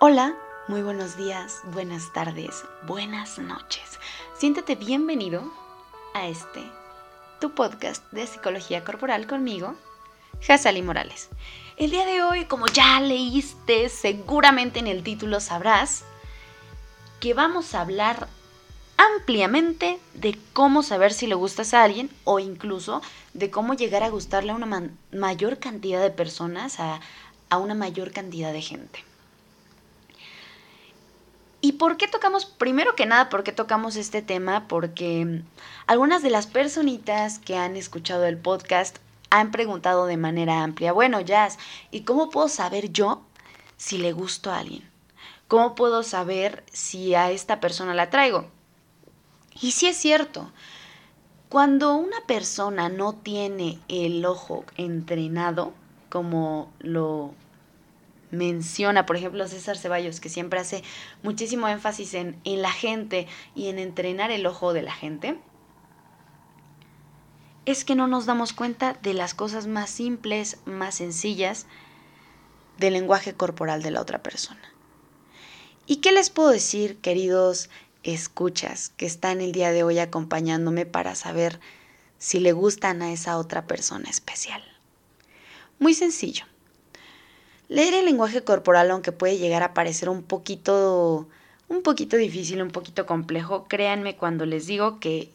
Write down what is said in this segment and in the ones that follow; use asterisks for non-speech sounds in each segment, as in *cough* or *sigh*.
Hola, muy buenos días, buenas tardes, buenas noches. Siéntete bienvenido a este, tu podcast de psicología corporal conmigo, Hazali Morales. El día de hoy, como ya leíste, seguramente en el título sabrás que vamos a hablar ampliamente de cómo saber si le gustas a alguien o incluso de cómo llegar a gustarle a una mayor cantidad de personas, a una mayor cantidad de gente. ¿Y por qué tocamos, primero que nada, por qué tocamos este tema? Porque algunas de las personitas que han escuchado el podcast han preguntado de manera amplia, bueno, Jazz, ¿y cómo puedo saber yo si le gusto a alguien? ¿Cómo puedo saber si a esta persona la traigo? Y sí es cierto, cuando una persona no tiene el ojo entrenado, como lo menciona, por ejemplo, César Ceballos, que siempre hace muchísimo énfasis en, en la gente y en entrenar el ojo de la gente, es que no nos damos cuenta de las cosas más simples, más sencillas del lenguaje corporal de la otra persona. ¿Y qué les puedo decir, queridos escuchas, que están el día de hoy acompañándome para saber si le gustan a esa otra persona especial? Muy sencillo. Leer el lenguaje corporal, aunque puede llegar a parecer un poquito, un poquito difícil, un poquito complejo, créanme cuando les digo que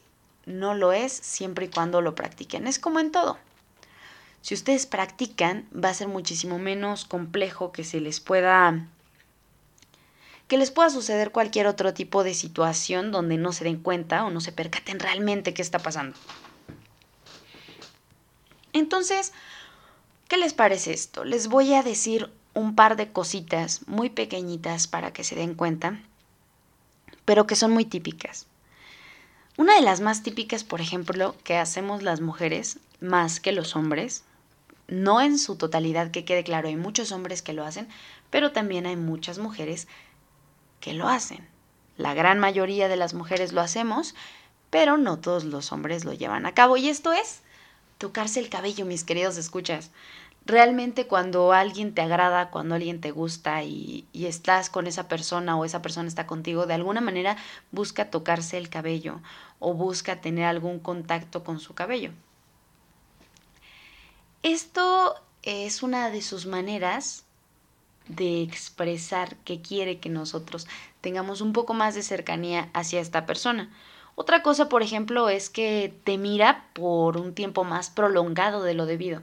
no lo es siempre y cuando lo practiquen. Es como en todo. Si ustedes practican, va a ser muchísimo menos complejo que se les pueda que les pueda suceder cualquier otro tipo de situación donde no se den cuenta o no se percaten realmente qué está pasando. Entonces, ¿Qué les parece esto? Les voy a decir un par de cositas muy pequeñitas para que se den cuenta, pero que son muy típicas. Una de las más típicas, por ejemplo, que hacemos las mujeres más que los hombres, no en su totalidad que quede claro, hay muchos hombres que lo hacen, pero también hay muchas mujeres que lo hacen. La gran mayoría de las mujeres lo hacemos, pero no todos los hombres lo llevan a cabo. Y esto es tocarse el cabello, mis queridos escuchas. Realmente cuando alguien te agrada, cuando alguien te gusta y, estás con esa persona o esa persona está contigo, de alguna manera busca tocarse el cabello o busca tener algún contacto con su cabello. Esto es una de sus maneras de expresar que quiere que nosotros tengamos un poco más de cercanía hacia esta persona. Otra cosa, por ejemplo, es que te mira por un tiempo más prolongado de lo debido.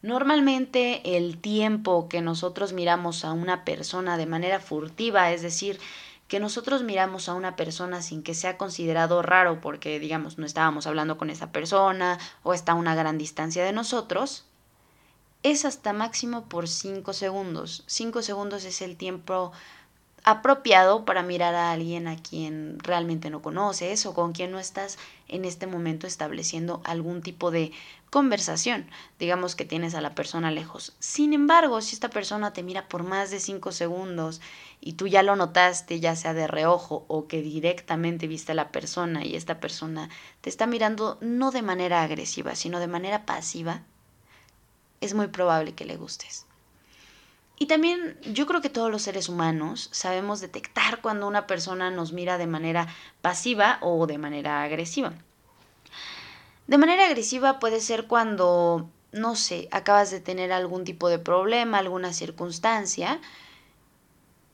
Normalmente el tiempo que nosotros miramos a una persona de manera furtiva, es decir, que nosotros miramos a una persona sin que sea considerado raro porque, digamos, no estábamos hablando con esa persona o está a una gran distancia de nosotros, es hasta máximo por 5 segundos. 5 segundos es el tiempo apropiado para mirar a alguien a quien realmente no conoces o con quien no estás en este momento estableciendo algún tipo de conversación. Digamos que tienes a la persona lejos. Sin embargo, si esta persona te mira por más de cinco segundos y tú ya lo notaste, ya sea de reojo o que directamente viste a la persona y esta persona te está mirando no de manera agresiva, sino de manera pasiva, es muy probable que le gustes. Y también yo creo que todos los seres humanos sabemos detectar cuando una persona nos mira de manera pasiva o de manera agresiva. De manera agresiva puede ser cuando, no sé, acabas de tener algún tipo de problema, alguna circunstancia,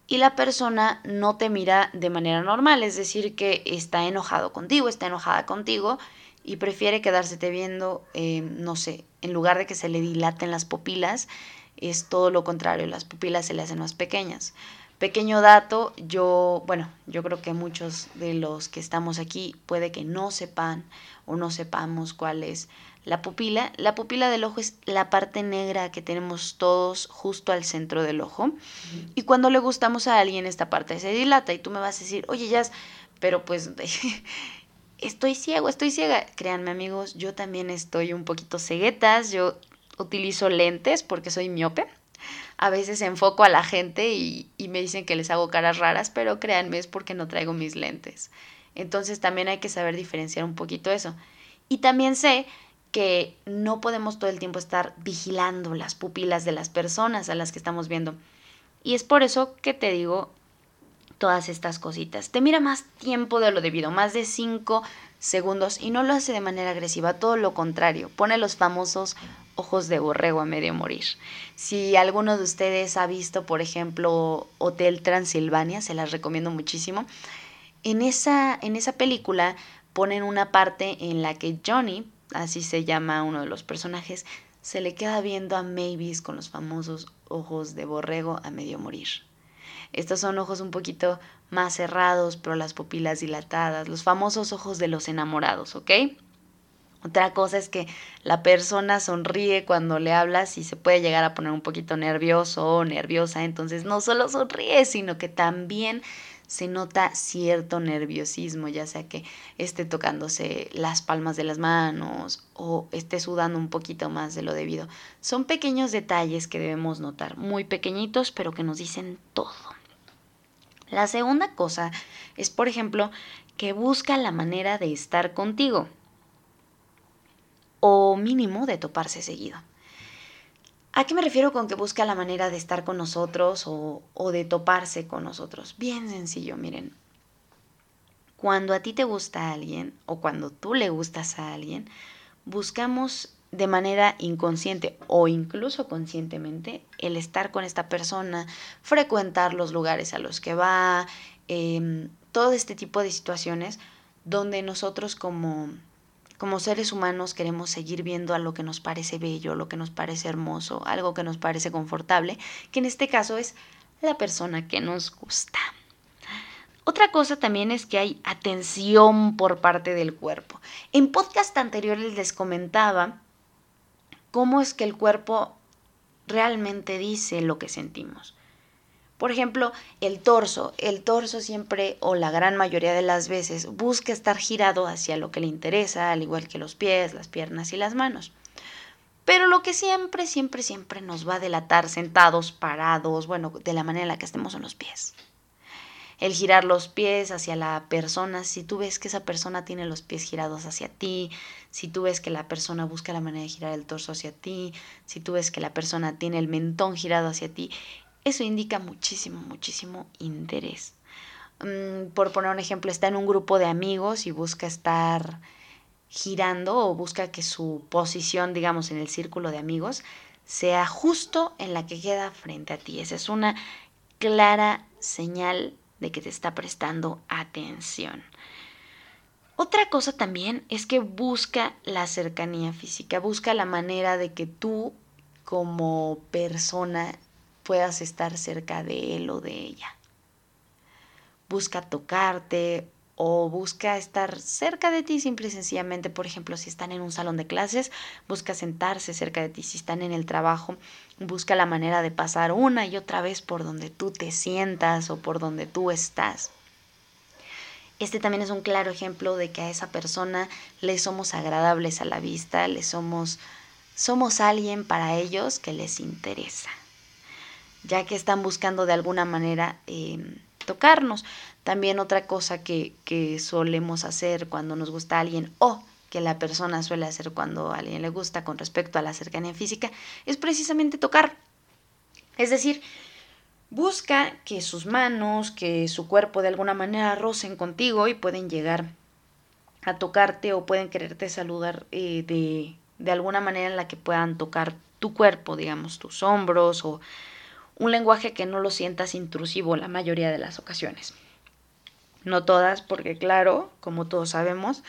y la persona no te mira de manera normal, es decir, que está enojado contigo, está enojada contigo y prefiere quedársete viendo, eh, no sé, en lugar de que se le dilaten las pupilas, es todo lo contrario, las pupilas se le hacen más pequeñas. Pequeño dato, yo, bueno, yo creo que muchos de los que estamos aquí puede que no sepan o no sepamos cuál es la pupila. La pupila del ojo es la parte negra que tenemos todos justo al centro del ojo. Y cuando le gustamos a alguien, esta parte se dilata y tú me vas a decir, oye, ya, pero pues *laughs* estoy ciego, estoy ciega. Créanme amigos, yo también estoy un poquito ceguetas, yo utilizo lentes porque soy miope. A veces enfoco a la gente y, me dicen que les hago caras raras, pero créanme es porque no traigo mis lentes. Entonces también hay que saber diferenciar un poquito eso. Y también sé que no podemos todo el tiempo estar vigilando las pupilas de las personas a las que estamos viendo. Y es por eso que te digo todas estas cositas. Te mira más tiempo de lo debido, más de 5 segundos y no lo hace de manera agresiva, todo lo contrario, pone los famosos ojos de borrego a medio morir. Si alguno de ustedes ha visto, por ejemplo, Hotel Transilvania, se las recomiendo muchísimo. En esa, en esa película ponen una parte en la que Johnny, así se llama uno de los personajes, se le queda viendo a Mavis con los famosos ojos de borrego a medio morir. Estos son ojos un poquito más cerrados, pero las pupilas dilatadas, los famosos ojos de los enamorados, ¿ok? Otra cosa es que la persona sonríe cuando le hablas y se puede llegar a poner un poquito nervioso o nerviosa, entonces no solo sonríe, sino que también se nota cierto nerviosismo, ya sea que esté tocándose las palmas de las manos o esté sudando un poquito más de lo debido. Son pequeños detalles que debemos notar, muy pequeñitos, pero que nos dicen todo. La segunda cosa es, por ejemplo, que busca la manera de estar contigo o mínimo de toparse seguido. ¿A qué me refiero con que busca la manera de estar con nosotros o, de toparse con nosotros? Bien sencillo, miren. Cuando a ti te gusta alguien o cuando tú le gustas a alguien, buscamos de manera inconsciente o incluso conscientemente el estar con esta persona, frecuentar los lugares a los que va, em, todo este tipo de situaciones donde nosotros como, como seres humanos queremos seguir viendo a lo que nos parece bello, lo que nos parece hermoso, algo que nos parece confortable, que en este caso es la persona que nos gusta. Otra cosa también es que hay atención por parte del cuerpo. En podcast anteriores les comentaba cómo es que el cuerpo realmente dice lo que sentimos. Por ejemplo, el torso. El torso siempre o la gran mayoría de las veces busca estar girado hacia lo que le interesa, al igual que los pies, las piernas y las manos. Pero lo que siempre, siempre, siempre nos va a delatar sentados, parados, bueno, de la manera en la que estemos son los pies el girar los pies hacia la persona, si tú ves que esa persona tiene los pies girados hacia ti, si tú ves que la persona busca la manera de girar el torso hacia ti, si tú ves que la persona tiene el mentón girado hacia ti, eso indica muchísimo, muchísimo interés. Mm, por poner un ejemplo, está en un grupo de amigos y busca estar girando o busca que su posición, digamos, en el círculo de amigos sea justo en la que queda frente a ti. Esa es una clara señal de que te está prestando atención. Otra cosa también es que busca la cercanía física, busca la manera de que tú como persona puedas estar cerca de él o de ella. Busca tocarte, o busca estar cerca de ti simple y sencillamente, por ejemplo, si están en un salón de clases, busca sentarse cerca de ti, si están en el trabajo, busca la manera de pasar una y otra vez por donde tú te sientas o por donde tú estás. Este también es un claro ejemplo de que a esa persona le somos agradables a la vista, le somos somos alguien para ellos que les interesa, ya que están buscando de alguna manera eh, tocarnos. También otra cosa que, que solemos hacer cuando nos gusta alguien o que la persona suele hacer cuando a alguien le gusta con respecto a la cercanía física es precisamente tocar. Es decir, busca que sus manos, que su cuerpo de alguna manera rocen contigo y pueden llegar a tocarte o pueden quererte saludar eh, de, de alguna manera en la que puedan tocar tu cuerpo, digamos, tus hombros o un lenguaje que no lo sientas intrusivo la mayoría de las ocasiones. No todas, porque claro, como todos sabemos,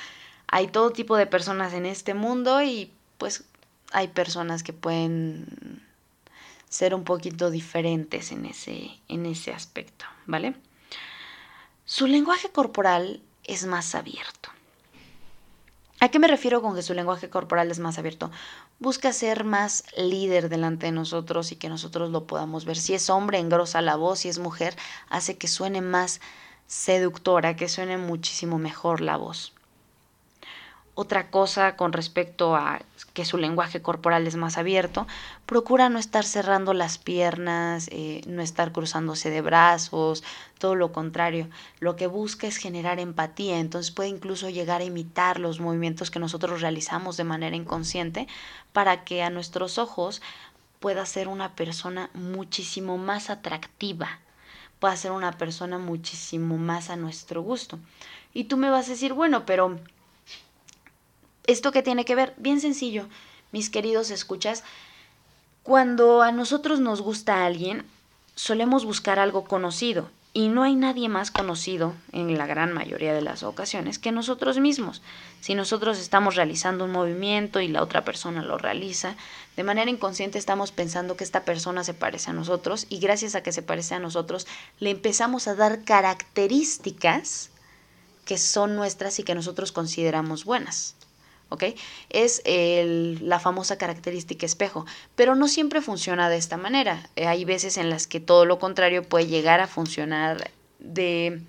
hay todo tipo de personas en este mundo y pues hay personas que pueden ser un poquito diferentes en ese, en ese aspecto, ¿vale? Su lenguaje corporal es más abierto. ¿A qué me refiero con que su lenguaje corporal es más abierto? Busca ser más líder delante de nosotros y que nosotros lo podamos ver. Si es hombre, engrosa la voz, si es mujer, hace que suene más seductora, que suene muchísimo mejor la voz. Otra cosa con respecto a que su lenguaje corporal es más abierto, procura no estar cerrando las piernas, eh, no estar cruzándose de brazos, todo lo contrario. Lo que busca es generar empatía, entonces puede incluso llegar a imitar los movimientos que nosotros realizamos de manera inconsciente para que a nuestros ojos pueda ser una persona muchísimo más atractiva, pueda ser una persona muchísimo más a nuestro gusto. Y tú me vas a decir, bueno, pero ¿esto qué tiene que ver? Bien sencillo, mis queridos escuchas, cuando a nosotros nos gusta alguien, solemos buscar algo conocido y no hay nadie más conocido en la gran mayoría de las ocasiones que nosotros mismos. Si nosotros estamos realizando un movimiento y la otra persona lo realiza, de manera inconsciente estamos pensando que esta persona se parece a nosotros y gracias a que se parece a nosotros le empezamos a dar características que son nuestras y que nosotros consideramos buenas. ¿Ok? Es la famosa característica espejo, pero no siempre funciona de esta manera. Eh, hay veces en las que todo lo contrario puede llegar a funcionar de,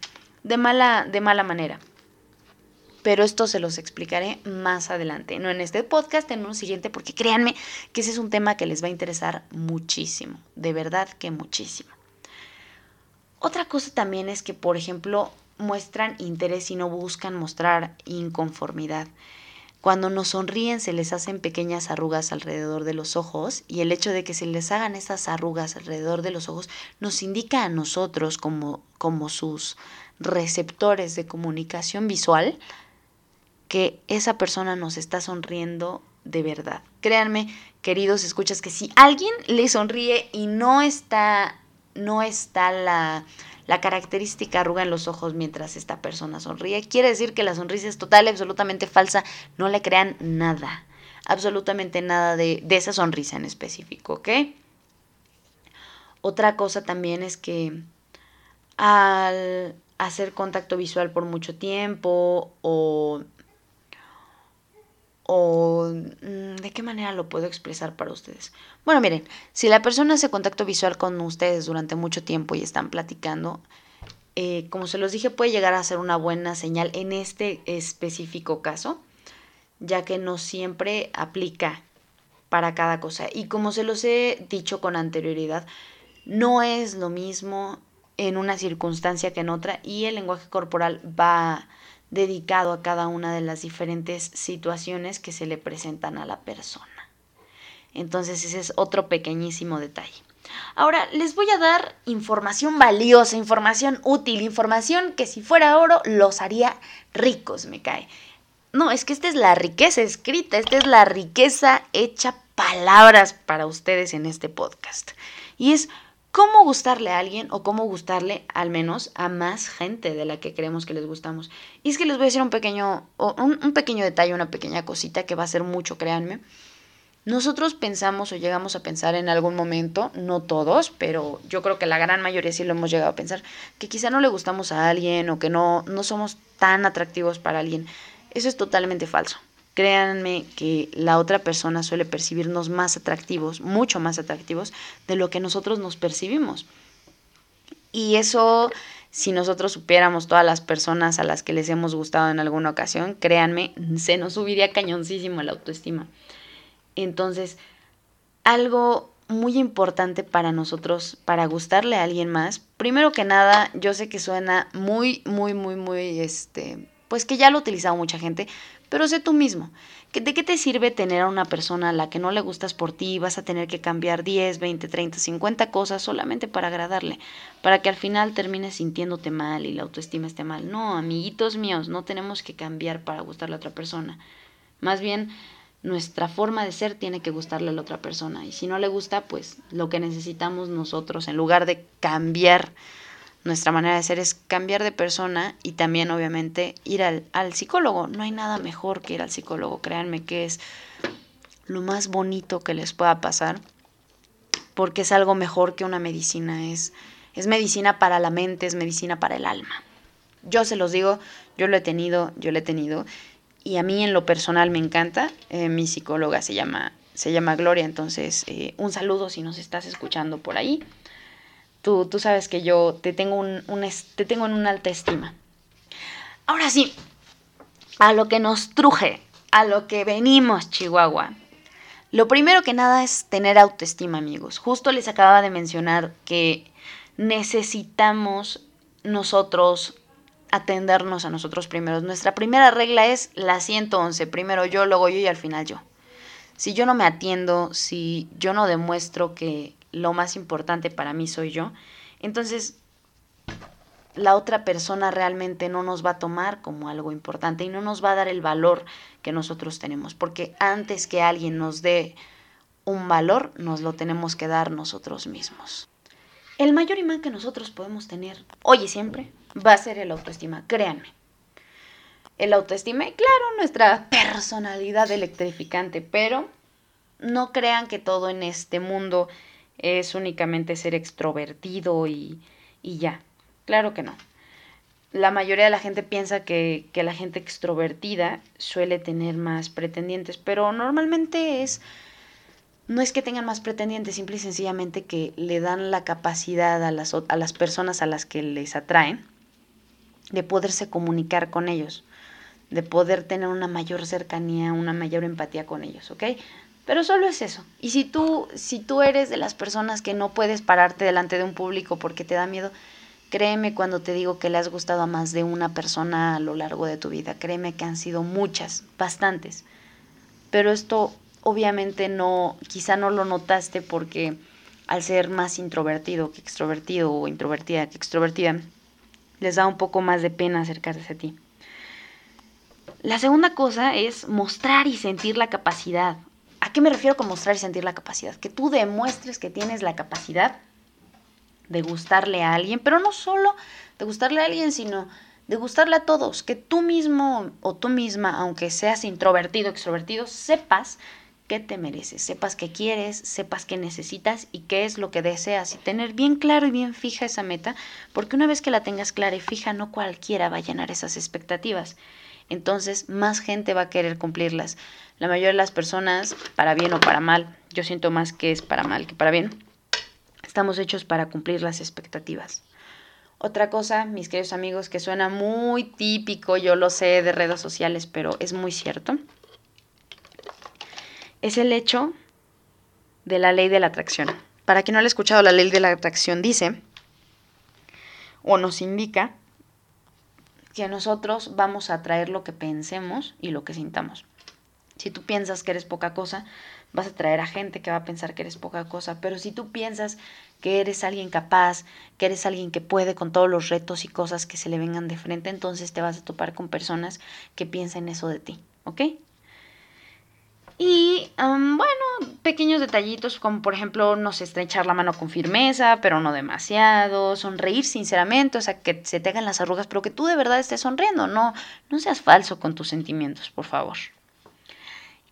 de, mala, de mala manera. Pero esto se los explicaré más adelante, no en este podcast, en un siguiente, porque créanme que ese es un tema que les va a interesar muchísimo, de verdad que muchísimo. Otra cosa también es que, por ejemplo, muestran interés y no buscan mostrar inconformidad. Cuando nos sonríen se les hacen pequeñas arrugas alrededor de los ojos y el hecho de que se les hagan esas arrugas alrededor de los ojos nos indica a nosotros como, como sus receptores de comunicación visual que esa persona nos está sonriendo de verdad. Créanme, queridos escuchas, que si alguien le sonríe y no está, no está la, la característica arruga en los ojos mientras esta persona sonríe. Quiere decir que la sonrisa es total y absolutamente falsa. No le crean nada. Absolutamente nada de, de esa sonrisa en específico, ¿ok? Otra cosa también es que al hacer contacto visual por mucho tiempo o o mm, de qué manera lo puedo expresar para ustedes. Bueno, miren, si la persona hace contacto visual con ustedes durante mucho tiempo y están platicando, eh, como se los dije, puede llegar a ser una buena señal en este específico caso, ya que no siempre aplica para cada cosa. Y como se los he dicho con anterioridad, no es lo mismo en una circunstancia que en otra y el lenguaje corporal va dedicado a cada una de las diferentes situaciones que se le presentan a la persona. Entonces ese es otro pequeñísimo detalle. Ahora les voy a dar información valiosa, información útil, información que si fuera oro los haría ricos, me cae. No, es que esta es la riqueza escrita, esta es la riqueza hecha palabras para ustedes en este podcast. Y es cómo gustarle a alguien o cómo gustarle al menos a más gente de la que creemos que les gustamos. Y es que les voy a decir un pequeño, un, un pequeño detalle, una pequeña cosita que va a ser mucho, créanme. Nosotros pensamos o llegamos a pensar en algún momento, no todos, pero yo creo que la gran mayoría sí lo hemos llegado a pensar, que quizá no le gustamos a alguien o que no, no somos tan atractivos para alguien. Eso es totalmente falso créanme que la otra persona suele percibirnos más atractivos, mucho más atractivos de lo que nosotros nos percibimos. Y eso, si nosotros supiéramos todas las personas a las que les hemos gustado en alguna ocasión, créanme, se nos subiría cañoncísimo la autoestima. Entonces, algo muy importante para nosotros, para gustarle a alguien más, primero que nada, yo sé que suena muy, muy, muy, muy, este, pues que ya lo ha utilizado mucha gente, pero sé tú mismo. ¿De qué te sirve tener a una persona a la que no le gustas por ti vas a tener que cambiar 10, 20, 30, 50 cosas solamente para agradarle? Para que al final termines sintiéndote mal y la autoestima esté mal. No, amiguitos míos, no tenemos que cambiar para gustarle a otra persona. Más bien, nuestra forma de ser tiene que gustarle a la otra persona. Y si no le gusta, pues lo que necesitamos nosotros, en lugar de cambiar nuestra manera de ser es cambiar de persona y también obviamente ir al, al, psicólogo. No hay nada mejor que ir al psicólogo, créanme que es lo más bonito que les pueda pasar, porque es algo mejor que una medicina, es, es medicina para la mente, es medicina para el alma. Yo se los digo, yo lo he tenido, yo lo he tenido, y a mí en lo personal me encanta, eh, mi psicóloga se llama, se llama Gloria, entonces eh, un saludo si nos estás escuchando por ahí. Tú, sabes que yo te tengo, un, te tengo en una alta estima. Ahora sí, a lo que nos truje, a lo que venimos, Chihuahua. Lo primero que nada es tener autoestima, amigos. Justo les acababa de mencionar que necesitamos nosotros atendernos a nosotros primero. Nuestra primera regla es la 111. Primero yo, luego yo y al final yo. Si yo no me atiendo, si yo no demuestro que lo más importante para mí soy yo, entonces la otra persona realmente no nos va a tomar como algo importante y no nos va a dar el valor que nosotros tenemos, porque antes que alguien nos dé un valor, nos lo tenemos que dar nosotros mismos. El mayor imán que nosotros podemos tener hoy y siempre va a ser el autoestima, créanme. El autoestima claro, nuestra personalidad electrificante, pero no crean que todo en este mundo es únicamente ser extrovertido y, y ya. Claro que no. La mayoría de la gente piensa que, que la gente extrovertida suele tener más pretendientes, pero normalmente es no es que tengan más pretendientes, simple y sencillamente que le dan la capacidad a las, a las personas a las que les atraen de poderse comunicar con ellos, de poder tener una mayor cercanía, una mayor empatía con ellos, ¿ok? Pero solo es eso. Y si tú, si tú eres de las personas que no puedes pararte delante de un público porque te da miedo, créeme cuando te digo que le has gustado a más de una persona a lo largo de tu vida. Créeme que han sido muchas, bastantes. Pero esto obviamente no, quizá no lo notaste porque al ser más introvertido que extrovertido o introvertida que extrovertida, les da un poco más de pena acercarse a ti. La segunda cosa es mostrar y sentir la capacidad. ¿A qué me refiero con mostrar y sentir la capacidad? Que tú demuestres que tienes la capacidad de gustarle a alguien, pero no solo de gustarle a alguien, sino de gustarle a todos, que tú mismo o tú misma, aunque seas introvertido, extrovertido, sepas qué te mereces, sepas qué quieres, sepas qué necesitas y qué es lo que deseas y tener bien claro y bien fija esa meta, porque una vez que la tengas clara y fija, no cualquiera va a llenar esas expectativas. Entonces, más gente va a querer cumplirlas. La mayoría de las personas, para bien o para mal, yo siento más que es para mal que para bien, estamos hechos para cumplir las expectativas. Otra cosa, mis queridos amigos, que suena muy típico, yo lo sé de redes sociales, pero es muy cierto es el hecho de la ley de la atracción. Para quien no haya escuchado, la ley de la atracción dice o nos indica que nosotros vamos a atraer lo que pensemos y lo que sintamos. Si tú piensas que eres poca cosa, vas a atraer a gente que va a pensar que eres poca cosa, pero si tú piensas que eres alguien capaz, que eres alguien que puede con todos los retos y cosas que se le vengan de frente, entonces te vas a topar con personas que piensen eso de ti, ¿ok? Y bueno, pequeños detallitos como por ejemplo, no sé, estrechar la mano con firmeza, pero no demasiado, sonreír sinceramente, o sea, que se te hagan las arrugas, pero que tú de verdad estés sonriendo, no, no seas falso con tus sentimientos, por favor.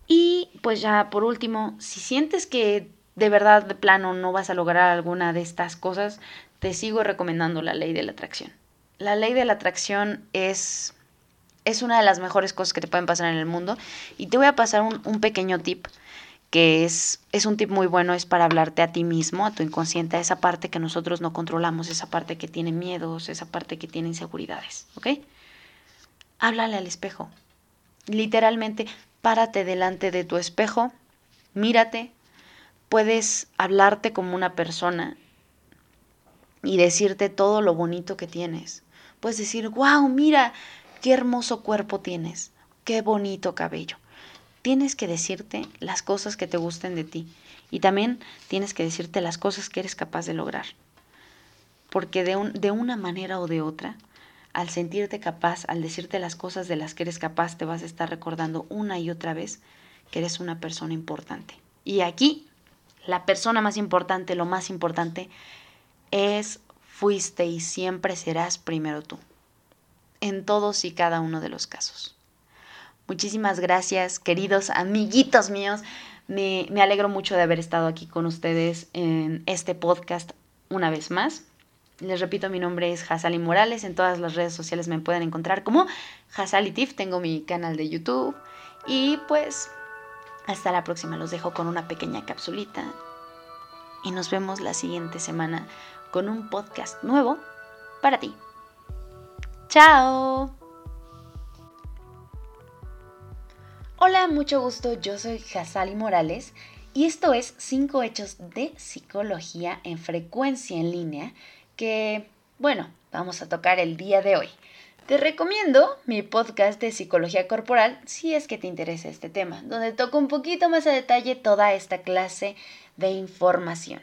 Y pues ya por último, si sientes que de verdad de plano no vas a lograr alguna de estas cosas, te sigo recomendando la ley de la atracción. La ley de la atracción es es una de las mejores cosas que te pueden pasar en el mundo. Y te voy a pasar un, pequeño tip que es, es un tip muy bueno, es para hablarte a ti mismo, a tu inconsciente, a esa parte que nosotros no controlamos, esa parte que tiene miedos, esa parte que tiene inseguridades, ¿ok? Háblale al espejo. Literalmente, párate delante de tu espejo, mírate, puedes hablarte como una persona y decirte todo lo bonito que tienes. Puedes decir, wow, mira, qué hermoso cuerpo tienes, qué bonito cabello. Tienes que decirte las cosas que te gusten de ti y también tienes que decirte las cosas que eres capaz de lograr. Porque de, de una manera o de otra, al sentirte capaz, al decirte las cosas de las que eres capaz, te vas a estar recordando una y otra vez que eres una persona importante. Y aquí, la persona más importante, lo más importante, es, fuiste y siempre serás primero tú en todos y cada uno de los casos. Muchísimas gracias, queridos amiguitos míos. Me, alegro mucho de haber estado aquí con ustedes en este podcast una vez más. Les repito, mi nombre es Hasali Morales. En todas las redes sociales me pueden encontrar como Hasali Tif. Tengo mi canal de YouTube. Y pues, hasta la próxima. Los dejo con una pequeña capsulita. Y nos vemos la siguiente semana con un podcast nuevo para ti. ¡Chao! Hola, mucho gusto. Yo soy Hasali Morales y esto es 5 hechos de psicología en frecuencia en línea que, bueno, vamos a tocar el día de hoy. Te recomiendo mi podcast de psicología corporal si es que te interesa este tema, donde toco un poquito más a detalle toda esta clase de información.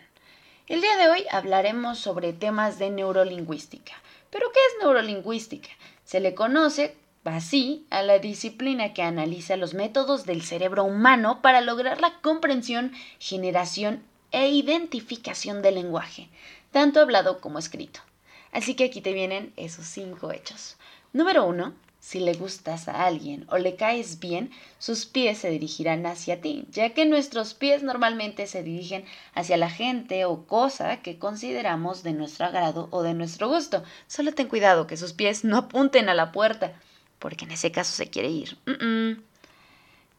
El día de hoy hablaremos sobre temas de neurolingüística. ¿Pero qué es neurolingüística? Se le conoce así a la disciplina que analiza los métodos del cerebro humano para lograr la comprensión, generación e identificación del lenguaje, tanto hablado como escrito. Así que aquí te vienen esos cinco hechos. Número uno, si le gustas a alguien o le caes bien, sus pies se dirigirán hacia ti, ya que nuestros pies normalmente se dirigen hacia la gente o cosa que consideramos de nuestro agrado o de nuestro gusto. Solo ten cuidado que sus pies no apunten a la puerta, porque en ese caso se quiere ir.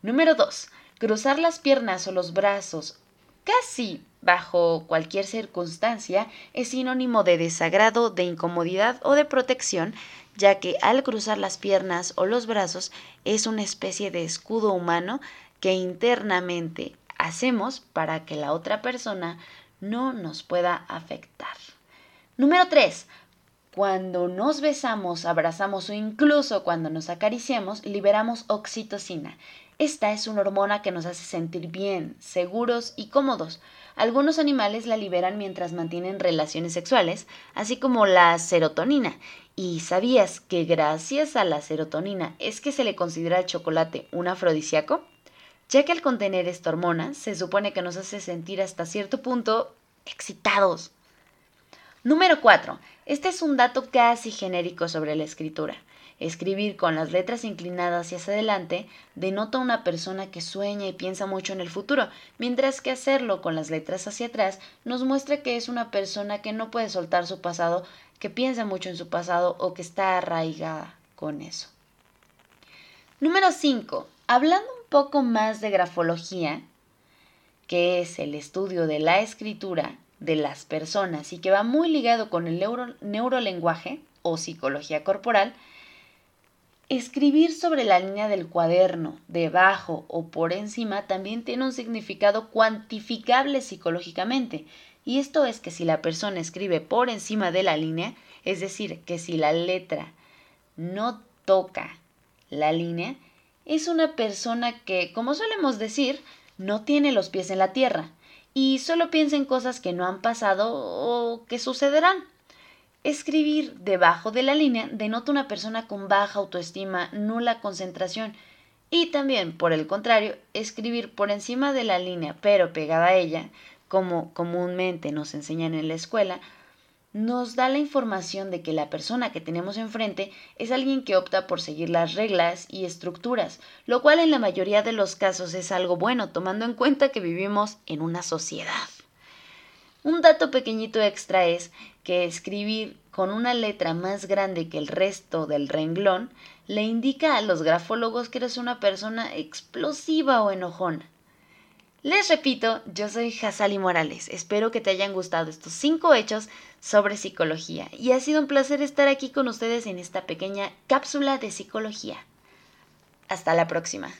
Número 2. Cruzar las piernas o los brazos casi bajo cualquier circunstancia es sinónimo de desagrado, de incomodidad o de protección, ya que al cruzar las piernas o los brazos es una especie de escudo humano que internamente hacemos para que la otra persona no nos pueda afectar. Número 3. Cuando nos besamos, abrazamos o incluso cuando nos acariciamos, liberamos oxitocina. Esta es una hormona que nos hace sentir bien, seguros y cómodos. Algunos animales la liberan mientras mantienen relaciones sexuales, así como la serotonina, ¿Y sabías que gracias a la serotonina es que se le considera al chocolate un afrodisíaco? Ya que al contener esta hormona se supone que nos hace sentir hasta cierto punto excitados. Número 4. Este es un dato casi genérico sobre la escritura. Escribir con las letras inclinadas hacia adelante denota una persona que sueña y piensa mucho en el futuro, mientras que hacerlo con las letras hacia atrás nos muestra que es una persona que no puede soltar su pasado, que piensa mucho en su pasado o que está arraigada con eso. Número 5. Hablando un poco más de grafología, que es el estudio de la escritura de las personas y que va muy ligado con el neurolenguaje o psicología corporal, Escribir sobre la línea del cuaderno, debajo o por encima, también tiene un significado cuantificable psicológicamente. Y esto es que si la persona escribe por encima de la línea, es decir, que si la letra no toca la línea, es una persona que, como solemos decir, no tiene los pies en la tierra y solo piensa en cosas que no han pasado o que sucederán. Escribir debajo de la línea denota una persona con baja autoestima, nula concentración. Y también, por el contrario, escribir por encima de la línea pero pegada a ella, como comúnmente nos enseñan en la escuela, nos da la información de que la persona que tenemos enfrente es alguien que opta por seguir las reglas y estructuras, lo cual en la mayoría de los casos es algo bueno, tomando en cuenta que vivimos en una sociedad. Un dato pequeñito extra es que escribir con una letra más grande que el resto del renglón le indica a los grafólogos que eres una persona explosiva o enojona. Les repito, yo soy Hazali Morales. Espero que te hayan gustado estos cinco hechos sobre psicología y ha sido un placer estar aquí con ustedes en esta pequeña cápsula de psicología. Hasta la próxima.